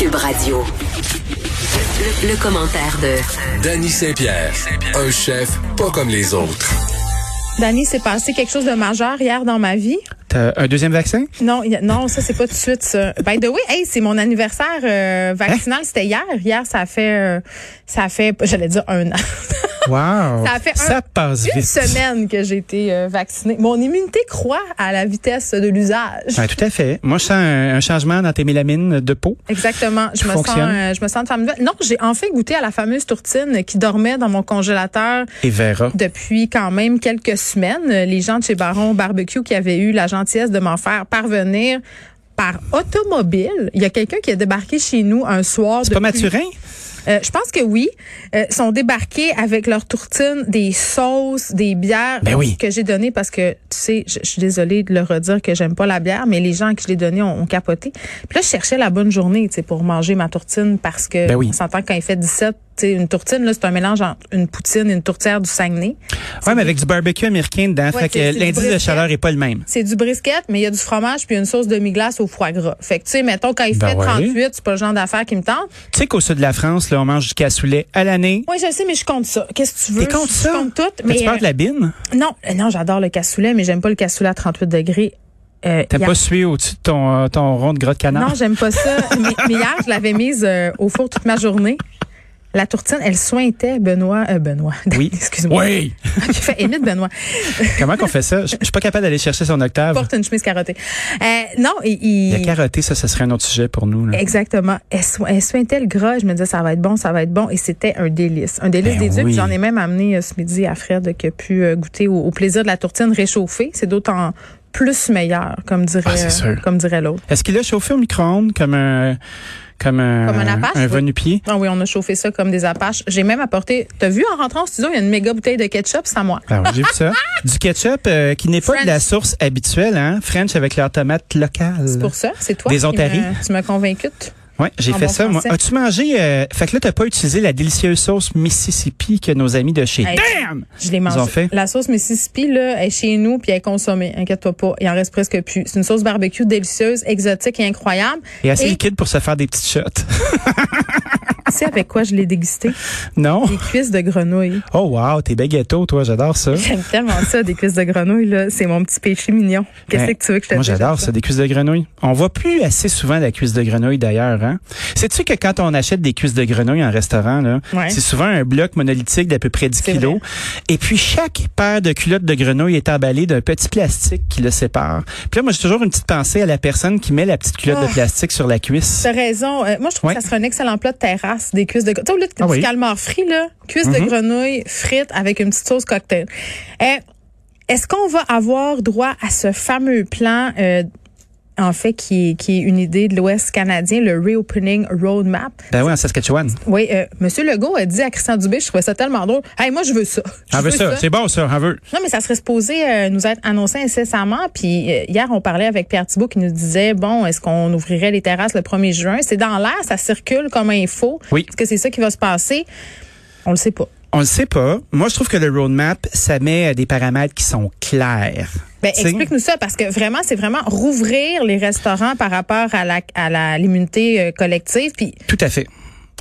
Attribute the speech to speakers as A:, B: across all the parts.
A: Cube Radio. Le, le commentaire de
B: Danny Saint-Pierre, un chef pas comme les autres.
C: Dani, c'est passé quelque chose de majeur hier dans ma vie?
D: T'as un deuxième vaccin?
C: Non, y a- non, ça c'est pas tout de suite ça. By the way, hey, c'est mon anniversaire euh, vaccinal, c'était hier. Hier, ça a fait, euh, ça a fait, j'allais dire un an.
D: Wow!
C: Ça a fait
D: Ça
C: un-
D: passe
C: Une
D: vite.
C: semaine que j'ai été euh, vaccinée. Mon immunité croît à la vitesse de l'usage.
D: Ouais, tout à fait. Moi, je sens un, un changement dans tes mélamines de peau.
C: Exactement. Je me sens, euh, je me sens de femme nouvelle. Non, j'ai enfin goûté à la fameuse tourtine qui dormait dans mon congélateur
D: Et Vera.
C: depuis quand même quelques semaines. Les gens de chez Baron Barbecue qui avaient eu la gentillesse de m'en faire parvenir par automobile. Il y a quelqu'un qui a débarqué chez nous un soir.
D: C'est pas Mathurin?
C: Euh, je pense que oui. Euh, sont débarqués avec leur tourtine, des sauces, des bières
D: Ben oui.
C: que j'ai donné parce que tu sais, je, je suis désolée de le redire que j'aime pas la bière, mais les gens à qui je l'ai donné ont, ont capoté. Puis là, je cherchais la bonne journée, tu sais, pour manger ma tourtine parce que
D: Ben oui.
C: on s'entend quand il fait 17, tu sais, une tourtine là, c'est un mélange entre une poutine et une tourtière du Saguenay.
D: Ouais, mais avec du barbecue américain dedans.
C: Ouais,
D: fait que l'indice de chaleur est pas le même.
C: C'est du brisket, mais il y a du fromage puis une sauce demi-glace au foie gras. Fait que tu sais, mettons quand il
D: Ben
C: fait
D: ouais.
C: 38, c'est pas le genre d'affaire qui me tente.
D: Tu sais qu'au sud de la France, là, on mange du cassoulet à l'année.
C: Oui, je sais, mais je compte ça. Qu'est-ce que tu veux?
D: T'es contre ça?
C: Je compte tout, mais
D: peur
C: euh,
D: de la bine?
C: Non, euh, non, j'adore le cassoulet, mais j'aime pas le cassoulet à 38 degrés. Euh,
D: T'aimes pas suer au-dessus de ton, euh, ton rond de gras de canard?
C: Non, j'aime pas ça. mais, mais hier, je l'avais mise euh, au four toute ma journée. La tourtine, elle sointait Benoît. Euh, Benoît.
D: Oui.
C: Excuse-moi.
D: Oui!
C: J'ai fait Émile Benoît.
D: Comment qu'on fait ça? Je suis pas capable d'aller chercher son octave.
C: Porte une chemise carottée. Euh, non, il.
D: La carotté, ça, ça serait un autre sujet pour nous. Là.
C: Exactement. Elle, so- elle sointait le gras. Je me disais, ça va être bon, ça va être bon. Et c'était un délice. Un délice
D: Ben
C: des dieux.
D: oui.
C: Puis J'en ai même amené euh, ce midi à Fred qui a pu euh, goûter au, au plaisir de la tourtine réchauffée. C'est d'autant plus meilleur, comme dirait,
D: Ah, sûr.
C: comme dirait l'autre.
D: Est-ce qu'il a chauffé au micro-ondes comme un, comme un,
C: Comme un Apache, oui.
D: venu-pied?
C: Ah oui, on a chauffé ça comme des apaches. J'ai même apporté. T'as vu en rentrant au studio, il y a une méga bouteille de ketchup, c'est à moi.
D: Ah oui, j'ai vu ça. Du ketchup euh, qui n'est pas
C: French.
D: de la source habituelle, hein? French avec leur tomate locale.
C: C'est pour ça, c'est toi.
D: Des
C: qui me-
D: Ontaries.
C: Tu m'as convaincu.
D: Ouais, j'ai fait
C: bon
D: ça. Moi. As-tu mangé euh, Fait que là, t'as pas utilisé la délicieuse sauce Mississippi que nos amis de chez
C: Hey,
D: Damn
C: Je l'ai
D: Ils ont fait?
C: La sauce Mississippi, là, est chez nous puis elle est consommée. Inquiète-toi pas. Il en reste presque plus. C'est une sauce barbecue délicieuse, exotique et incroyable.
D: Et assez
C: Et-
D: liquide pour se faire des petites shots.
C: Tu sais avec quoi je l'ai dégusté?
D: non
C: Des cuisses de grenouille.
D: Oh wow, t'es baguetto, toi, j'adore ça.
C: J'aime tellement ça, des cuisses de grenouille, là. C'est mon petit péché mignon. Qu'est-ce que tu veux que je te
D: Moi, j'adore ça, des cuisses de grenouille. On voit plus assez souvent la cuisse de grenouille d'ailleurs. Hein? Sais-tu que quand on achète des cuisses de grenouille en restaurant, là,
C: Ouais.
D: c'est souvent un bloc monolithique d'à peu près 10
C: C'est
D: kilos. Et puis, chaque paire de culottes de grenouille est emballée d'un petit plastique qui le sépare. Puis là, moi, j'ai toujours une petite pensée à la personne qui met la petite culotte
C: Ah.
D: de plastique sur la cuisse.
C: T'as raison. Euh, moi, je trouve
D: Ouais.
C: que ça serait un excellent plat de terrasse, des cuisses de grenouille. Tu sais, au lieu de
D: Ah
C: calmar frit, là, cuisses de
D: Mhm.
C: grenouille frites avec une petite sauce cocktail. Euh, Est-ce qu'on va avoir droit à ce fameux plan, euh, en fait, qui est, qui est une idée de l'Ouest canadien, le Reopening Roadmap?
D: Ben oui, en Saskatchewan.
C: Oui, euh, Monsieur Legault a dit à Christian Dubé, je trouvais ça tellement drôle. Hey, moi, je veux ça. Je
D: On veut ça. C'est bon, ça. On veut.
C: non, mais ça serait supposé euh, nous être annoncé incessamment. Puis euh, hier, on parlait avec Pierre Thibault qui nous disait, bon, est-ce qu'on ouvrirait les terrasses le 1er juin? C'est dans l'air, ça circule comme info.
D: Oui.
C: Est-ce que c'est ça qui va se passer? On le sait pas.
D: On le sait pas. Moi, je trouve que le roadmap, ça met euh, des paramètres qui sont clairs.
C: Ben, explique-nous ça parce que vraiment, c'est vraiment rouvrir les restaurants par rapport à la à la l'immunité euh, collective. Puis
D: Tout à fait.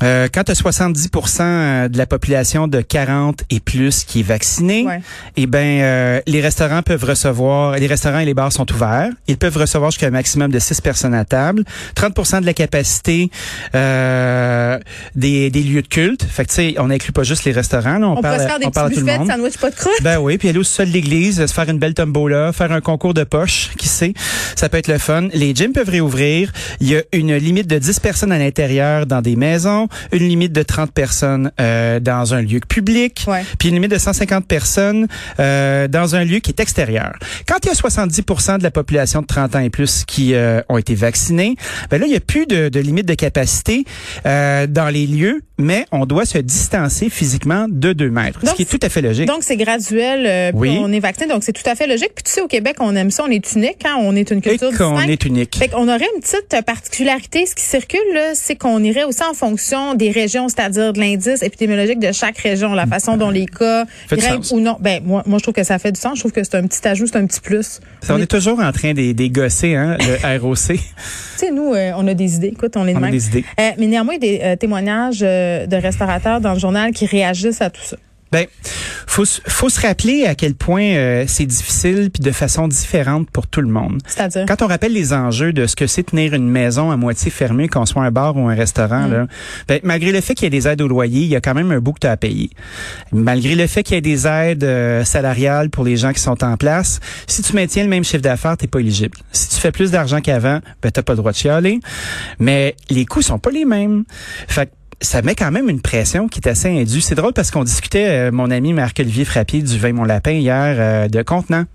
D: Euh, quand tu as 70% de la population de 40 et plus qui est vaccinée,
C: Ouais.
D: eh ben euh, les restaurants peuvent recevoir, les restaurants et les bars sont ouverts. Ils peuvent recevoir jusqu'à un maximum de 6 personnes à table. 30% de la capacité euh, des, des lieux de culte. Fait que tu sais, on n'inclut pas juste les restaurants. Là, on,
C: on,
D: parle,
C: se faire des
D: on parle à tout le monde.
C: sandwich pas de croûte.
D: Ben oui, puis aller au sol de l'église, se faire une belle tombola, faire un concours de poche, qui sait, ça peut être le fun. Les gyms peuvent réouvrir. Il y a une limite de 10 personnes à l'intérieur dans des maisons. Une limite de 30 personnes euh, dans un lieu public,
C: Ouais.
D: puis une limite de 150 personnes euh, dans un lieu qui est extérieur. Quand il y a 70% de la population de 30 ans et plus qui euh, ont été vaccinés, ben là, il n'y a plus de, de limite de capacité euh, dans les lieux, mais on doit se distancer physiquement de 2 mètres,
C: Donc,
D: ce qui est tout à fait logique.
C: Donc, c'est graduel. euh,
D: Oui.
C: On est vacciné, donc c'est tout à fait logique. Puis tu sais, au Québec, on aime ça, on est unique, hein, on est une
D: et
C: culture
D: qu'on
C: distincte.
D: est unique.
C: Fait qu'on aurait une petite particularité. Ce qui circule, c'est qu'on irait aussi en fonction des régions, c'est-à-dire de l'indice épidémiologique de chaque région, la façon dont les cas grimpent ou non. Ben, moi, moi, je trouve que ça fait du sens. Je trouve que c'est un petit ajout, c'est un petit plus.
D: Ça, on est toujours en train des, des gosser, hein, le ROC.
C: Tu sais, nous, euh, on a des idées. Écoute, on est de
D: On a
C: même.
D: des idées.
C: Euh, mais néanmoins, il y a des euh, témoignages de restaurateurs dans le journal qui réagissent à tout ça.
D: Ben, faut, se- faut se rappeler à quel point euh, c'est difficile puis de façon différente pour tout le monde.
C: C'est-à-dire?
D: Quand on rappelle les enjeux de ce que c'est tenir une maison à moitié fermée, qu'on soit un bar ou un restaurant,
C: Mm.
D: là, ben, malgré le fait qu'il y ait des aides au loyer, il y a quand même un bout que tu as à payer. Malgré le fait qu'il y ait des aides euh, salariales pour les gens qui sont en place, si tu maintiens le même chiffre d'affaires, t'es pas éligible. Si tu fais plus d'argent qu'avant, ben t'as pas le droit de chialer. Mais les coûts sont pas les mêmes. Fait que ça met quand même une pression qui est assez indue. C'est drôle parce qu'on discutait, euh, mon ami Marc-Olivier Frappier du Vin Mon Lapin hier, euh, de contenants.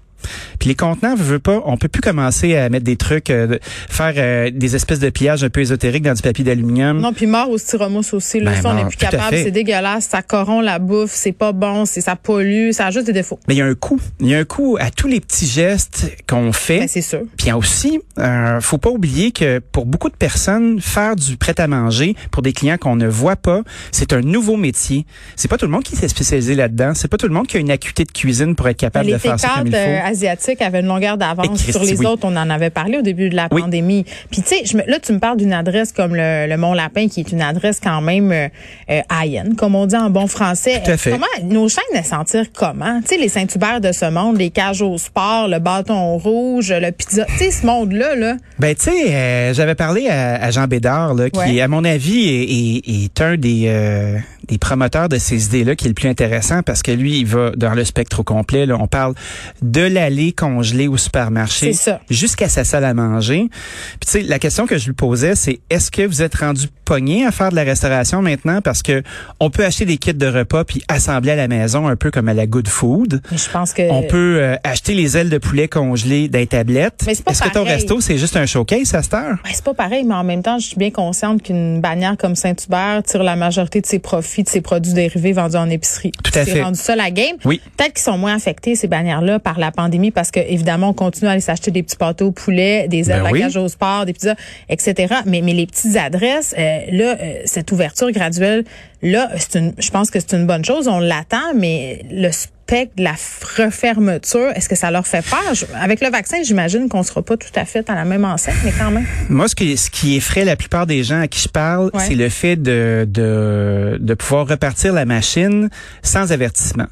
D: Puis les contenants, veux pas, on peut plus commencer à mettre des trucs, euh, faire euh, des espèces de pliages un peu ésotériques dans du papier d'aluminium.
C: Non, puis mort au styromousse aussi. Là,
D: Ben,
C: ça, on n'est plus capable. C'est dégueulasse. Ça corrompt la bouffe. C'est pas bon. C'est ça pollue. Ça a juste des défauts.
D: Mais il y a un coût. Il y a un coût à tous les petits gestes qu'on fait.
C: Ben, c'est sûr.
D: Puis il y a aussi, euh, faut pas oublier que pour beaucoup de personnes, faire du prêt à manger pour des clients qu'on ne voit pas, c'est un nouveau métier. C'est pas tout le monde qui s'est spécialisé là-dedans. C'est pas tout le monde qui a une acuité de cuisine pour être capable
C: les
D: de faire ça comme
C: T4
D: il faut.
C: Euh, asiatiques avaient une longueur d'avance
D: Christy,
C: sur les
D: oui.
C: autres. On en avait parlé au début de la
D: Oui.
C: pandémie. Puis tu sais, là tu me parles d'une adresse comme le, le Mont Lapin, qui est une adresse quand même euh, euh, high-end, comme on dit en bon français.
D: Tout à fait.
C: Comment nos chaînes elles sentir comment? Tu sais, les Saint-Hubert de ce monde, les cages au sport, le bâton rouge, le pizza. Tu sais, ce monde-là, là.
D: Ben, tu sais, euh, j'avais parlé à, à Jean Bédard, là, qui,
C: Ouais.
D: à mon avis, est, est- est un des, euh, des promoteurs de ces idées-là qui est le plus intéressant parce que lui, il va dans le spectre au complet. Là, on parle de l'allée congelée au supermarché jusqu'à sa salle à manger. Puis, tu sais, la question que je lui posais, c'est est-ce que vous êtes rendu pogné à faire de la restauration maintenant parce que on peut acheter des kits de repas puis assembler à la maison un peu comme à la Good Food.
C: Mais je pense que
D: On peut euh, acheter les ailes de poulet congelées les tablettes.
C: Mais c'est pas
D: Est-ce que ton resto, c'est juste un showcase à cette heure?
C: Ben, c'est pas pareil, mais en même temps, je suis bien consciente qu'une bannière comme Saint-Hubert tire la majorité de ses profits de ses produits dérivés vendus en épicerie.
D: Tout à
C: C'est
D: fait.
C: rendu ça la game.
D: Oui.
C: Peut-être qu'ils sont moins affectés, ces bannières-là, par la pandémie, parce que évidemment, on continue à aller s'acheter des petits pâteaux au poulet, des ailes
D: Ben
C: à
D: oui.
C: cage au sport, des pizzas, etc. Mais, mais les petites adresses, euh, là, euh, cette ouverture graduelle, là, c'est une, je pense que c'est une bonne chose. On l'attend, mais le spectre de la refermeture, est-ce que ça leur fait peur? Je- Avec le vaccin, j'imagine qu'on sera pas tout à fait à la même enseigne, mais quand même.
D: Moi, ce qui, ce qui effraie la plupart des gens à qui je parle,
C: Ouais.
D: c'est le fait de, de, de pouvoir repartir la machine sans avertissement.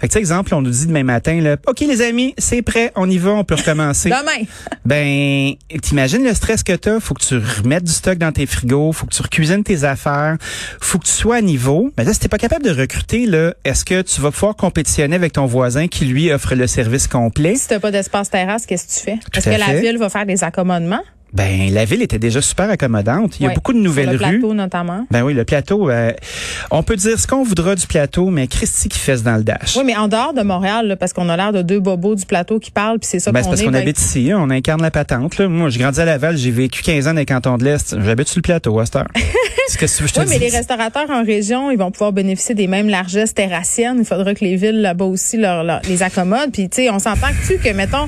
D: Fait que, tu sais, exemple, on nous dit demain matin, là, OK, les amis, c'est prêt, on y va, on peut recommencer.
C: Demain.
D: Ben, t'imagines le stress que t'as. Faut que tu remettes du stock dans tes frigos. Faut que tu recuisines tes affaires. Faut que tu sois à niveau. Mais là, si t'es pas capable de recruter, là, est-ce que tu vas pouvoir compétitionner avec ton voisin qui, lui, offre le service complet?
C: Si t'as pas d'espace terrasse, qu'est-ce que tu fais? Est-ce que la ville va faire des accommodements?
D: Ben, la ville était déjà super accommodante. Il y a beaucoup de
C: Sur
D: nouvelles
C: le
D: rues.
C: plateau, notamment.
D: Ben oui, le plateau, euh, on peut dire ce qu'on voudra du plateau, mais Christy qui fesse dans le dash.
C: Oui, mais en dehors de Montréal, là, parce qu'on a l'air de deux bobos du plateau qui parlent, puis c'est ça
D: Ben,
C: qu'on
D: parce
C: est.
D: qu'on
C: ben,
D: habite ici, hein, on incarne la patente. Là. Moi, j'ai grandi à Laval, j'ai vécu 15 ans dans les cantons de l'Est. J'habite sur le plateau à cette heure. Que je te
C: Oui, mais les restaurateurs en région, ils vont pouvoir bénéficier des mêmes largesses terrassiennes. Il faudra que les villes là-bas aussi leur, leur- les accommodent. Puis, tu sais, on s'entend que tu que, mettons,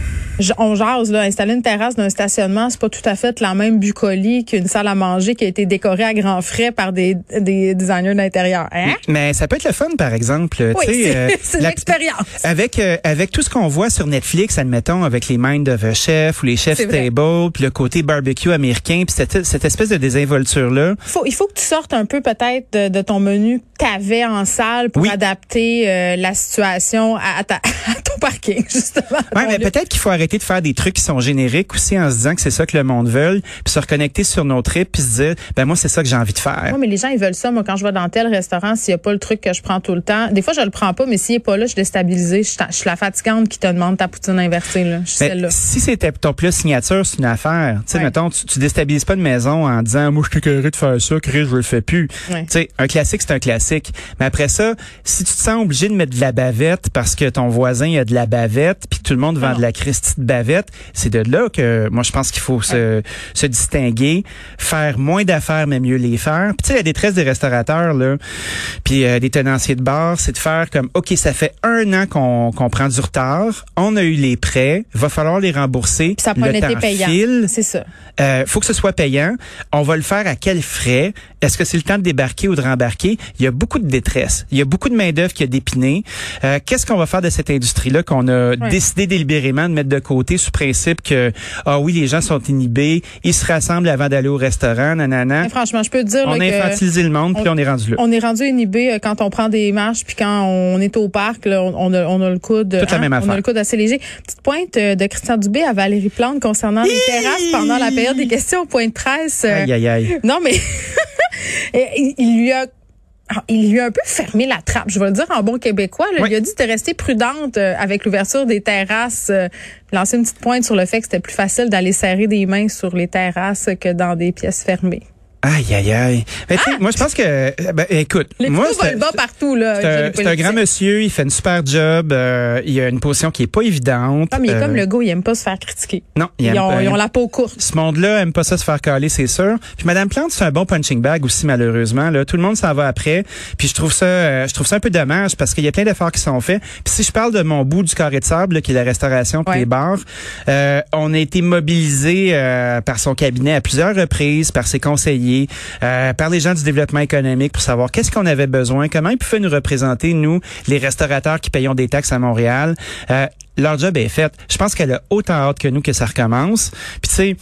C: on jase, là, installer une terrasse d'un stationnement, c'est pas tout à fait la même bucolie qu'une salle à manger qui a été décorée à grands frais par des, des designers d'intérieur. Hein?
D: Mais ça peut être le fun, par exemple.
C: Oui,
D: tu
C: c'est
D: euh,
C: c'est une
D: la-
C: expérience.
D: Avec euh, avec tout ce qu'on voit sur Netflix, admettons, avec les Mind of a Chef ou les Chefs. Table, puis le côté barbecue américain, puis cette, cette espèce de désinvolture-là.
C: Faut, il faut que tu sortes un peu peut-être de, de ton menu que t'avais en salle pour
D: Oui.
C: adapter euh, la situation à, à ta- à ton parking, justement. Ton
D: mais peut-être qu'il faut arrêter de faire des trucs qui sont génériques aussi en se disant que c'est ça que le monde monde veut, puis se reconnecter sur nos tripes, puis se dire, ben moi, c'est ça que j'ai envie de faire.
C: Oui, mais les gens, ils veulent ça. Moi, quand je vais dans tel restaurant, s'il n'y a pas le truc que je prends tout le temps, des fois, je le prends pas, mais s'il n'est pas là, je suis déstabilisée. Je suis, je suis la fatigante qui te demande ta poutine inversée. Là. Je suis
D: Mais
C: celle-là.
D: si c'était ton plat signature, c'est une affaire. Tu sais,
C: Ouais.
D: mettons, tu, tu déstabilises pas une maison en disant, moi, je suis de faire ça, Chris, je le fais plus.
C: Ouais.
D: Tu sais, un classique, c'est un classique. Mais après ça, si tu te sens obligé de mettre de la bavette parce que ton voisin a de la bavette, puis que tout le monde vend
C: Non.
D: de la Christie de bavette, c'est de là que moi, je pense qu'il faut se, se distinguer, faire moins d'affaires, mais mieux les faire. Puis tu sais, la détresse des restaurateurs, là, puis euh, des tenanciers de bar, c'est de faire comme, OK, ça fait un an qu'on qu'on prend du retard, on a eu les prêts, va falloir les rembourser.
C: Puis ça
D: le temps
C: payant. C'est ça.
D: Euh, faut que ce soit payant. On va le faire à quel frais? Est-ce que c'est le temps de débarquer ou de rembarquer? Il y a beaucoup de détresse. Il y a beaucoup de main-d'œuvre qui a dépiné. Euh, Qu'est-ce qu'on va faire de cette industrie-là qu'on a décidé délibérément de mettre de côté sous principe que, ah oui, les gens sont inhibés, ils se rassemblent avant d'aller au restaurant, nanana.
C: Mais franchement, je peux te dire
D: On
C: là,
D: a infantilisé le monde, puis
C: on-
D: on est rendu là.
C: on est rendu inhibé euh, quand on prend des marches puis quand on est au parc, là, on, on a, on a le coude.
D: Toute la même
C: On
D: affaire.
C: a le coude assez léger. Petite pointe euh, de Christian Dubé à Valérie Plante concernant les terrasses pendant la période des questions au point de presse. euh,
D: Aïe, aïe, aïe.
C: Non, mais Et il, lui a il lui a un peu fermé la trappe, je vais le dire en bon québécois. là.
D: Oui.
C: Il a dit de rester prudente euh, avec l'ouverture des terrasses. euh, lancer une petite pointe sur le fait que c'était plus facile d'aller serrer des mains sur les terrasses que dans des pièces fermées.
D: Aïe, aïe, aïe. Tu sais, moi, je pense que, euh, ben, écoute,
C: Les
D: moi, c'est-
C: bas partout. là.
D: c'est un, grand monsieur, il fait une super job, euh, il a une position qui est pas évidente.
C: Ah, mais il est
D: Euh,
C: comme le gars, il aime pas se faire critiquer.
D: Non, il
C: Ils
D: aime
C: ont,
D: pas-
C: ils ont la peau courte.
D: Ce monde-là aime pas ça se faire caler, c'est sûr. Puis Madame Plante, c'est un bon punching bag aussi malheureusement. Là, tout le monde s'en va après. Puis je trouve ça, euh, je trouve ça un peu dommage parce qu'il y a plein d'efforts qui sont faits. Puis si je parle de mon bout du carré de sable, là, qui est la restauration puis les bars, euh, on a été mobilisé euh, par son cabinet à plusieurs reprises, par ses conseillers, euh, par les gens du développement économique pour savoir qu'est-ce qu'on avait besoin, comment ils pouvaient nous représenter nous, les restaurateurs qui payons des taxes à Montréal. Euh, leur job est fait. Je pense qu'elle a autant hâte que nous que ça recommence. Puis tu sais,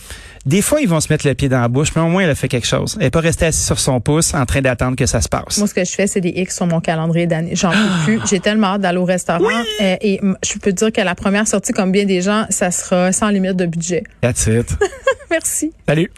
D: des fois ils vont se mettre le pied dans la bouche, mais au moins elle a fait quelque chose. Elle est pas restée assise sur son pouce en train d'attendre que ça se passe.
C: Moi, ce que je fais, c'est des X sur mon calendrier d'année. J'en peux plus. J'ai tellement hâte d'aller au restaurant. Euh, et je peux te dire que la première sortie, comme bien des gens, ça sera sans limite de budget.
D: That's it.
C: Merci.
D: Salut.